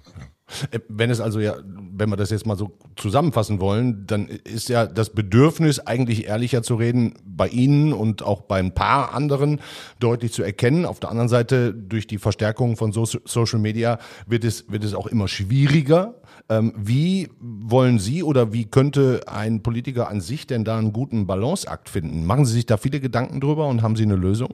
Äh, wenn es also ja, wenn wir das jetzt mal so zusammenfassen wollen, dann ist ja das Bedürfnis, eigentlich ehrlicher zu reden, bei Ihnen und auch bei ein paar anderen deutlich zu erkennen. Auf der anderen Seite, durch die Verstärkung von Social Media wird es, wird es auch immer schwieriger, ähm, wie wollen Sie oder wie könnte ein Politiker an sich denn da einen guten Balanceakt finden? Machen Sie sich da viele Gedanken drüber und haben Sie eine Lösung?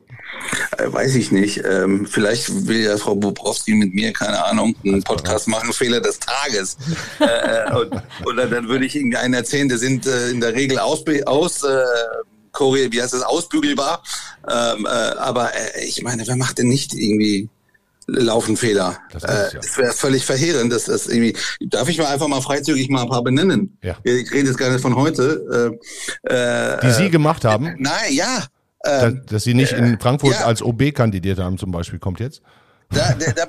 Äh, weiß ich nicht. Ähm, vielleicht will ja Frau Bobrowski mit mir, keine Ahnung, einen Podcast machen, Fehler des Tages. äh, äh und, oder dann würde ich Ihnen einen erzählen, der sind äh, in der Regel aus, aus äh, wie heißt das, ausbügelbar. Ähm, äh, aber äh, ich meine, wer macht denn nicht irgendwie laufen Fehler. Das, äh, ja. wäre völlig verheerend. Das ist irgendwie, darf ich mal einfach mal freizügig mal ein paar benennen? Ja. Ich rede jetzt gar nicht von heute. Äh, äh, Die Sie gemacht haben? Äh, nein, ja. Äh, dass, dass, Sie nicht in Frankfurt ja. als OB kandidiert haben zum Beispiel, kommt jetzt? Da, da, da,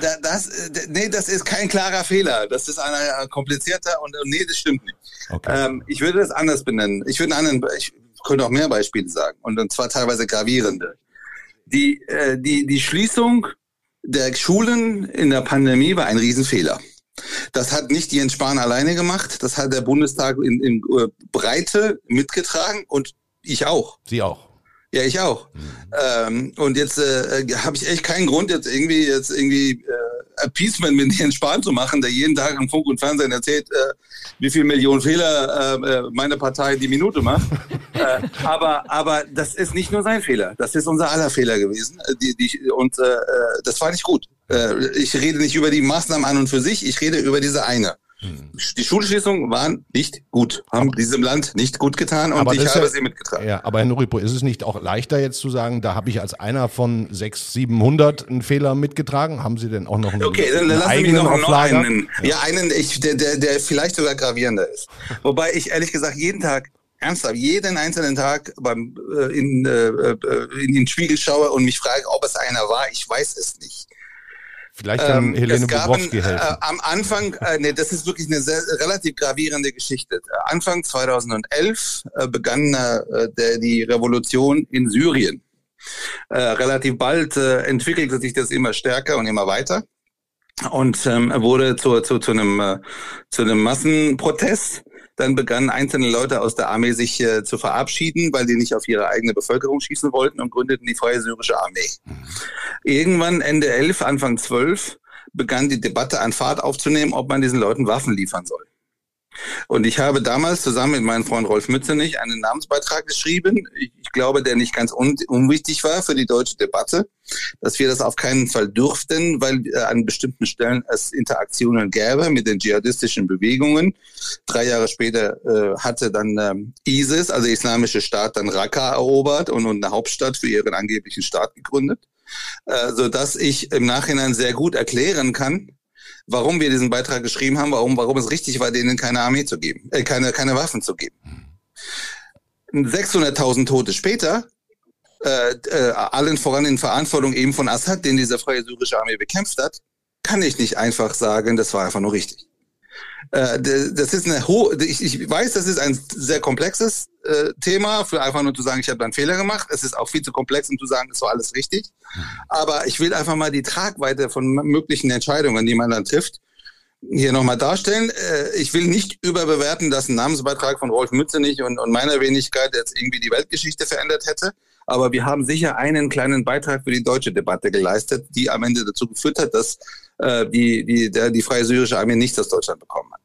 da, das, nee, das ist kein klarer Fehler. Das ist ein komplizierter und nee, das stimmt nicht. Okay. Ähm, ich würde das anders benennen. Ich würde einen anderen, ich könnte auch mehr Beispiele sagen und, und zwar teilweise gravierende. Die, äh, die, die Schließung der Schulen in der Pandemie war ein Riesenfehler. Das hat nicht Jens Spahn alleine gemacht, das hat der Bundestag in, in uh, Breite mitgetragen und ich auch. Sie auch. Ja, ich auch. Mhm. Ähm, und jetzt äh, habe ich echt keinen Grund, jetzt irgendwie jetzt irgendwie äh, Appeasement mit Jens Spahn zu machen, der jeden Tag im Funk und Fernsehen erzählt, äh, wie viel Millionen Fehler äh, äh meine Partei die Minute macht. äh, aber, aber das ist nicht nur sein Fehler, das ist unser aller Fehler gewesen. Äh, die, die, und äh, das war nicht gut. Äh, ich rede nicht über die Maßnahmen an und für sich, ich rede über diese eine. Die Schulschließungen waren nicht gut, haben aber, diesem Land nicht gut getan und ich habe ja, sie mitgetragen. Ja, aber Herr Nuripo, ist es nicht auch leichter jetzt zu sagen, da habe ich als einer von 600, 700 einen Fehler mitgetragen? Haben Sie denn auch noch einen Okay, dann lassen Sie mich noch, noch einen. Ja, ja einen, ich, der, der, der vielleicht sogar gravierender ist. Wobei ich ehrlich gesagt jeden Tag ernsthaft jeden einzelnen Tag beim, äh, in, äh, äh in den Spiegel schaue und mich frage, ob es einer war. Ich weiß es nicht. Vielleicht kann ähm, Helene Bobrowski helfen. Äh, am Anfang, äh, nee, das ist wirklich eine sehr, relativ gravierende Geschichte. Anfang 2011 äh, begann äh, der, die Revolution in Syrien. Äh, relativ bald äh, entwickelte sich das immer stärker und immer weiter und ähm, wurde zu, zu, zu, einem, äh, zu einem Massenprotest dann begannen einzelne Leute aus der Armee sich äh, zu verabschieden, weil die nicht auf ihre eigene Bevölkerung schießen wollten und gründeten die Freie Syrische Armee. Mhm. Irgendwann Ende 11, Anfang 12 begann die Debatte an Fahrt aufzunehmen, ob man diesen Leuten Waffen liefern soll. Und ich habe damals zusammen mit meinem Freund Rolf Mützenich einen Namensbeitrag geschrieben. Ich glaube, der nicht ganz un unwichtig war für die deutsche Debatte, dass wir das auf keinen Fall dürften, weil äh, an bestimmten Stellen es Interaktionen gäbe mit den dschihadistischen Bewegungen. Drei Jahre später äh, hatte dann ähm, ISIS, also Islamische Staat, dann Raqqa erobert und, und eine Hauptstadt für ihren angeblichen Staat gegründet, äh, so dass ich im Nachhinein sehr gut erklären kann, warum wir diesen Beitrag geschrieben haben, warum, warum es richtig war, denen keine Armee zu geben, äh, keine, keine Waffen zu geben. 600.000 Tote später, äh, äh, allen voran in Verantwortung eben von Assad, den diese freie syrische Armee bekämpft hat, kann ich nicht einfach sagen, das war einfach nur richtig. Äh, das ist eine hohe, ich, ich weiß, das ist ein sehr komplexes äh, Thema, für einfach nur zu sagen, ich habe einen Fehler gemacht. Es ist auch viel zu komplex, um zu sagen, es war alles richtig. Aber ich will einfach mal die Tragweite von möglichen Entscheidungen, die man dann trifft, hier nochmal darstellen. Äh, ich will nicht überbewerten, dass ein Namensbeitrag von Rolf Mützenich und, und meiner Wenigkeit jetzt irgendwie die Weltgeschichte verändert hätte. Aber wir haben sicher einen kleinen Beitrag für die deutsche Debatte geleistet, die am Ende dazu geführt hat, dass äh, die, die, der, die Freie Syrische Armee nicht aus Deutschland bekommen hat.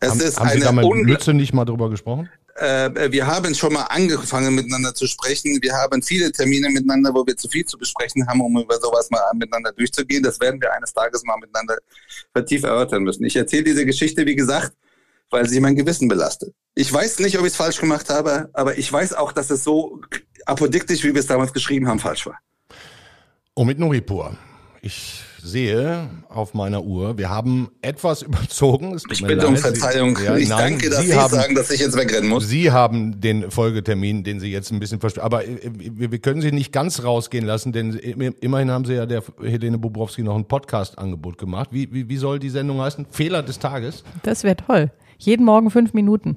Es haben, ist haben Sie da mit Mütze nicht mal drüber gesprochen? Äh, wir haben schon mal angefangen miteinander zu sprechen. Wir haben viele Termine miteinander, wo wir zu viel zu besprechen haben, um über sowas mal miteinander durchzugehen. Das werden wir eines Tages mal miteinander vertieft erörtern müssen. Ich erzähle diese Geschichte, wie gesagt, weil sie mein Gewissen belastet. Ich weiß nicht, ob ich es falsch gemacht habe, aber ich weiß auch, dass es so apodiktisch, wie wir es damals geschrieben haben, falsch war. Omid Nuripur. Ich sehe auf meiner Uhr, wir haben etwas überzogen. ich bitte um Verzeihung. Ja, ich nein, danke, dass Sie, Sie haben, sagen, dass ich jetzt wegrennen muss. Sie haben den Folgetermin, den Sie jetzt ein bisschen verstehen. Aber äh, wir können Sie nicht ganz rausgehen lassen, denn immerhin haben Sie ja der Helene Bobrowski noch ein Podcast-Angebot gemacht. Wie, wie, wie soll die Sendung heißen? Fehler des Tages? Das wäre toll. Jeden Morgen fünf Minuten.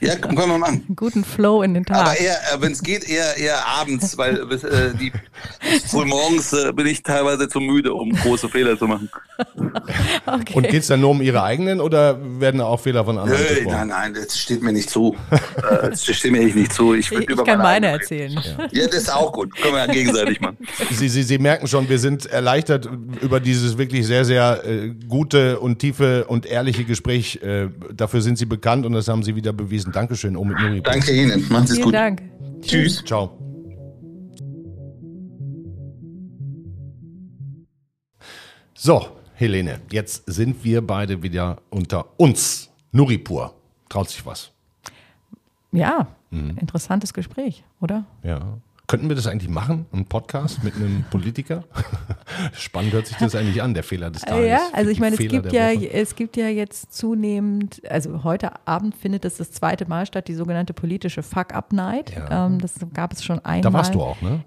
Ja, können wir machen. Guten Flow in den Tag. Aber eher, äh, wenn es geht, eher, eher abends, weil äh, die früh morgens äh, bin ich teilweise zu müde, um große Fehler zu machen. okay. Und geht's dann nur um Ihre eigenen oder werden auch Fehler von anderen? Nö, nein, nein, das steht mir nicht zu. Äh, das steht mir nicht zu. Ich, ich, ich kann meine erzählen. Ja. ja. das ist auch gut. Können wir ja gegenseitig machen. Sie, Sie, Sie merken schon, wir sind erleichtert über dieses wirklich sehr, sehr äh, gute und tiefe und ehrliche Gespräch. Äh, dafür sind Sie bekannt und das haben Sie wieder bewiesen. Dankeschön, Omid Nuri. Danke Ihnen. Machen Sie es gut. Vielen Dank. Tschüss. Ciao. So, Helene, jetzt sind wir beide wieder unter uns. Nuripur, traut sich was? Ja, mhm. interessantes Gespräch, oder? Ja. Könnten wir das eigentlich machen, ein Podcast mit einem Politiker? Spannend hört sich das eigentlich an, der Fehler des Tages. Ja, also ich meine, es gibt ja, es gibt ja jetzt zunehmend, also heute Abend findet es das zweite Mal statt, die sogenannte politische Fuck-Up-Night. Ja. Ähm, das gab es schon einmal. Da warst du auch, ne?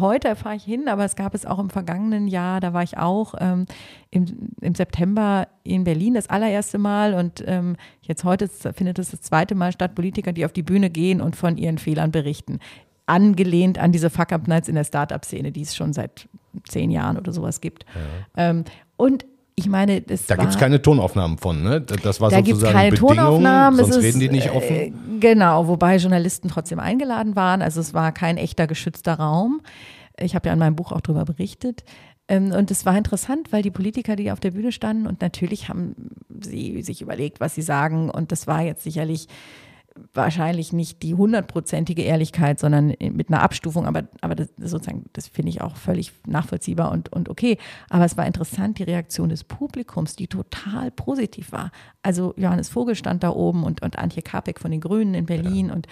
Heute fahre ich hin, aber es gab es auch im vergangenen Jahr, da war ich auch ähm, im, im September in Berlin das allererste Mal und ähm, jetzt heute findet es das zweite Mal statt, Politiker, die auf die Bühne gehen und von ihren Fehlern berichten angelehnt an diese Fuck-Up-Nights in der Startup-Szene, die es schon seit zehn Jahren oder sowas gibt. Ja. Ähm, und ich meine, das Da gibt es keine Tonaufnahmen von, ne? Das war da sozusagen keine Bedingung, Tonaufnahmen, sonst ist, reden die nicht offen. Äh, genau, wobei Journalisten trotzdem eingeladen waren. Also es war kein echter geschützter Raum. Ich habe ja in meinem Buch auch darüber berichtet. Ähm, und es war interessant, weil die Politiker, die auf der Bühne standen, und natürlich haben sie sich überlegt, was sie sagen. Und das war jetzt sicherlich wahrscheinlich nicht die hundertprozentige Ehrlichkeit, sondern mit einer Abstufung, aber, aber das sozusagen, das finde ich auch völlig nachvollziehbar und, und okay. Aber es war interessant, die Reaktion des Publikums, die total positiv war. Also Johannes Vogel stand da oben und, und Antje Kapek von den Grünen in Berlin ja. und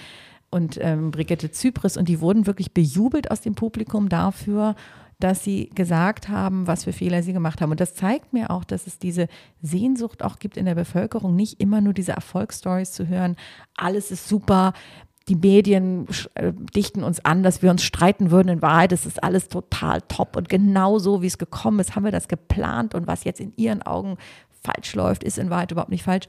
und ähm, Brigitte Zypris und die wurden wirklich bejubelt aus dem Publikum dafür, dass sie gesagt haben, was für Fehler sie gemacht haben. Und das zeigt mir auch, dass es diese Sehnsucht auch gibt in der Bevölkerung, nicht immer nur diese Erfolgsstories zu hören, alles ist super, die Medien äh, dichten uns an, dass wir uns streiten würden. In Wahrheit ist es alles total top und genau so, wie es gekommen ist, haben wir das geplant und was jetzt in ihren Augen falsch läuft, ist in Wahrheit überhaupt nicht falsch.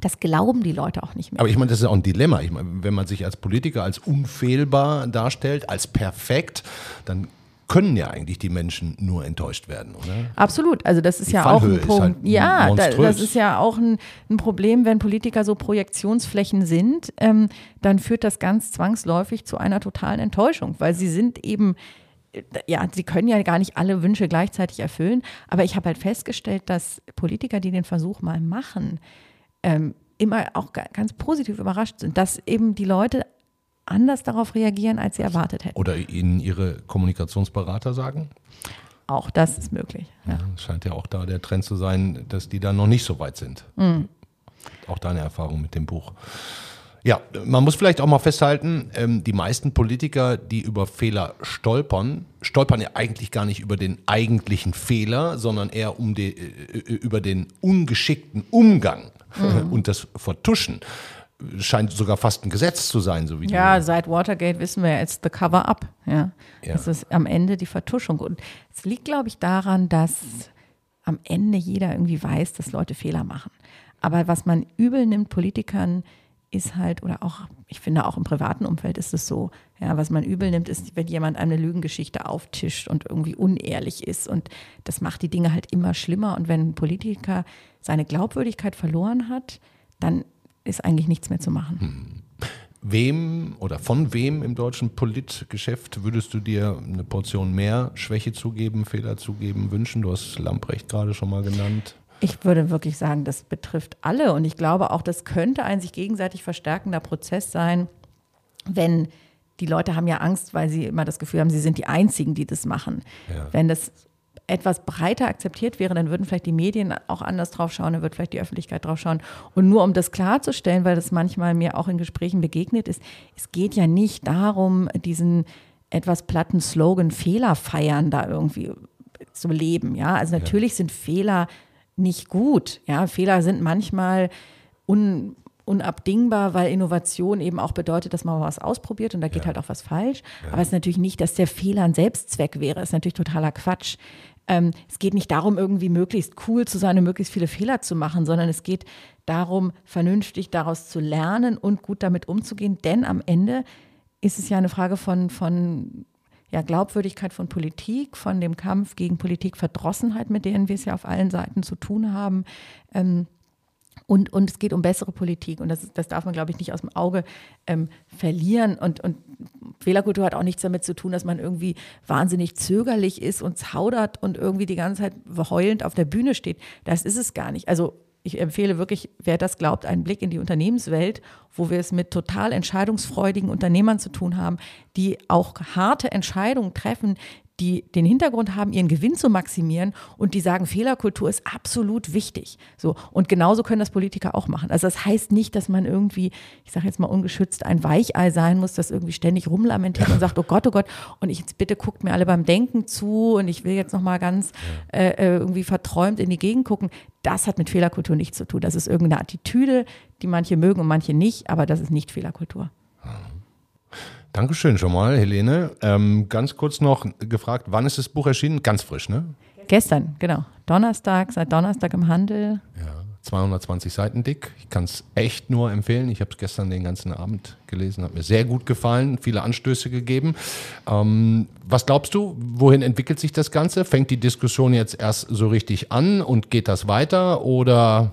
Das glauben die Leute auch nicht mehr. Aber ich meine, das ist auch ein Dilemma. Ich meine, wenn man sich als Politiker als unfehlbar darstellt, als perfekt, dann können ja eigentlich die Menschen nur enttäuscht werden, oder? Absolut. Also das ist die ja Fallhöhe auch ein Punkt. Halt ja, da, das ist ja auch ein, ein, Problem, wenn Politiker so Projektionsflächen sind, ähm, dann führt das ganz zwangsläufig zu einer totalen Enttäuschung, weil sie sind eben ja, sie können ja gar nicht alle Wünsche gleichzeitig erfüllen, aber ich habe halt festgestellt, dass Politiker, die den Versuch mal machen, ähm, immer auch ganz positiv überrascht sind, dass eben die Leute anders darauf reagieren, als sie erwartet hätten. Oder Ihnen Ihre Kommunikationsberater sagen? Auch das ist möglich. Ja. ja scheint ja auch da der Trend zu sein, dass die da noch nicht so weit sind. Mhm. Auch deine Erfahrung mit dem Buch. Ja, man muss vielleicht auch mal festhalten, ähm, die meisten Politiker, die über Fehler stolpern, stolpern ja eigentlich gar nicht über den eigentlichen Fehler, sondern eher um die, äh, über den ungeschickten Umgang mhm. und das Vertuschen scheint sogar fast ein Gesetz zu sein, so wie Ja, seit Watergate wissen wir, it's the cover up. Ja. ja. Es ist am Ende die Vertuschung. Und es liegt, glaube ich, daran, dass am Ende jeder irgendwie weiß, dass Leute Fehler machen. Aber was man übel nimmt Politikern, ist halt, oder auch, ich finde auch im privaten Umfeld ist es so, ja, was man übel nimmt, ist, wenn jemand eine Lügengeschichte auftischt und irgendwie unehrlich ist. Und das macht die Dinge halt immer schlimmer. Und wenn ein Politiker seine Glaubwürdigkeit verloren hat, dann ist eigentlich nichts mehr zu machen. Hm. Wem oder von wem im deutschen Politgeschäft würdest du dir eine Portion mehr Schwäche zugeben, Fehler zugeben, wünschen? Du hast Lamprecht gerade schon mal genannt. Ich würde wirklich sagen, das betrifft alle. Und ich glaube auch, das könnte ein sich gegenseitig verstärkender Prozess sein, wenn die Leute haben ja Angst, weil sie immer das Gefühl haben, sie sind die Einzigen, die das machen. Ja. Wenn das etwas breiter akzeptiert wäre, dann würden vielleicht die Medien auch anders drauf schauen, dann wird vielleicht die Öffentlichkeit drauf schauen. Und nur um das klarzustellen, weil das manchmal mir auch in Gesprächen begegnet ist, es geht ja nicht darum, diesen etwas platten Slogan Fehler feiern da irgendwie zu leben. Ja, also natürlich ja. sind Fehler nicht gut. Ja, Fehler sind manchmal un, unabdingbar, weil Innovation eben auch bedeutet, dass man was ausprobiert und da geht ja. halt auch was falsch. Ja. Aber es ist natürlich nicht, dass der Fehler ein Selbstzweck wäre. Das ist natürlich totaler Quatsch. Ähm, es geht nicht darum, irgendwie möglichst cool zu sein und möglichst viele Fehler zu machen, sondern es geht darum, vernünftig daraus zu lernen und gut damit umzugehen. Denn am Ende ist es ja eine Frage von, von ja, Glaubwürdigkeit von Politik, von dem Kampf gegen Politikverdrossenheit, mit denen wir es ja auf allen Seiten zu tun haben. Ähm, und, und es geht um bessere Politik. Und das, das darf man, glaube ich, nicht aus dem Auge ähm, verlieren. Und, und Fehlerkultur hat auch nichts damit zu tun, dass man irgendwie wahnsinnig zögerlich ist und zaudert und irgendwie die ganze Zeit heulend auf der Bühne steht. Das ist es gar nicht. Also ich empfehle wirklich, wer das glaubt, einen Blick in die Unternehmenswelt, wo wir es mit total entscheidungsfreudigen Unternehmern zu tun haben, die auch harte Entscheidungen treffen, die den Hintergrund haben, ihren Gewinn zu maximieren und die sagen, Fehlerkultur ist absolut wichtig. So. Und genauso können das Politiker auch machen. Also das heißt nicht, dass man irgendwie, ich sage jetzt mal ungeschützt, ein Weichei sein muss, das irgendwie ständig rumlamentiert und sagt, oh Gott, oh Gott, und ich jetzt bitte guckt mir alle beim Denken zu und ich will jetzt nochmal ganz äh, äh, irgendwie verträumt in die Gegend gucken. Das hat mit Fehlerkultur nichts zu tun. Das ist irgendeine Attitüde, die manche mögen und manche nicht, aber das ist nicht Fehlerkultur. Dankeschön schon mal, Helene. Ähm, ganz kurz noch gefragt, wann ist das Buch erschienen? Ganz frisch, ne? Gestern, genau. Donnerstag, seit Donnerstag im Handel. Ja, 220 Seiten dick. Ich kann es echt nur empfehlen. Ich habe es gestern den ganzen Abend gelesen, hat mir sehr gut gefallen, viele Anstöße gegeben. Ähm, was glaubst du, wohin entwickelt sich das Ganze? Fängt die Diskussion jetzt erst so richtig an und geht das weiter oder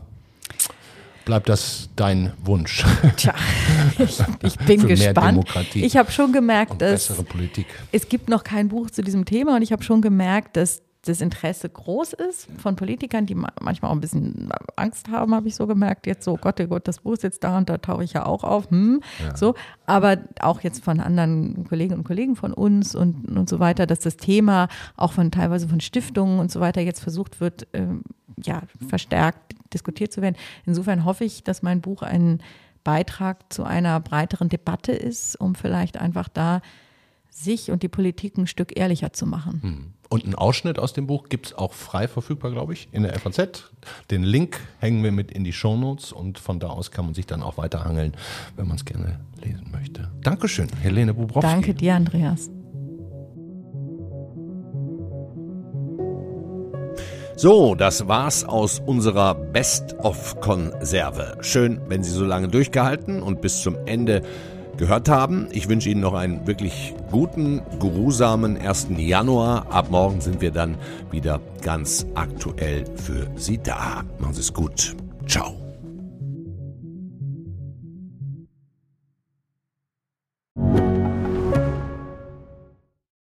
bleibt das dein Wunsch? Tja, ich, ich bin Für gespannt. Mehr Demokratie ich habe schon gemerkt, dass bessere Politik. es gibt noch kein Buch zu diesem Thema und ich habe schon gemerkt, dass das Interesse groß ist von Politikern, die manchmal auch ein bisschen Angst haben, habe ich so gemerkt. Jetzt so, Gott, oh Gott, das Buch ist jetzt da und da tauche ich ja auch auf. Hm, ja. So, aber auch jetzt von anderen Kolleginnen und Kollegen von uns und, und so weiter, dass das Thema auch von teilweise von Stiftungen und so weiter jetzt versucht wird, ähm, ja, verstärkt diskutiert zu werden. Insofern hoffe ich, dass mein Buch ein Beitrag zu einer breiteren Debatte ist, um vielleicht einfach da sich und die Politik ein Stück ehrlicher zu machen. Hm. Und einen Ausschnitt aus dem Buch gibt es auch frei verfügbar, glaube ich, in der FAZ. Den Link hängen wir mit in die Shownotes und von da aus kann man sich dann auch weiterhangeln, wenn man es gerne lesen möchte. Dankeschön, Helene Bubrowski. Danke dir, Andreas. So, das war's aus unserer Best-of-Konserve. Schön, wenn Sie so lange durchgehalten und bis zum Ende gehört haben. Ich wünsche Ihnen noch einen wirklich guten, geruhsamen 1. Januar. Ab morgen sind wir dann wieder ganz aktuell für Sie da. Machen Sie es gut. Ciao.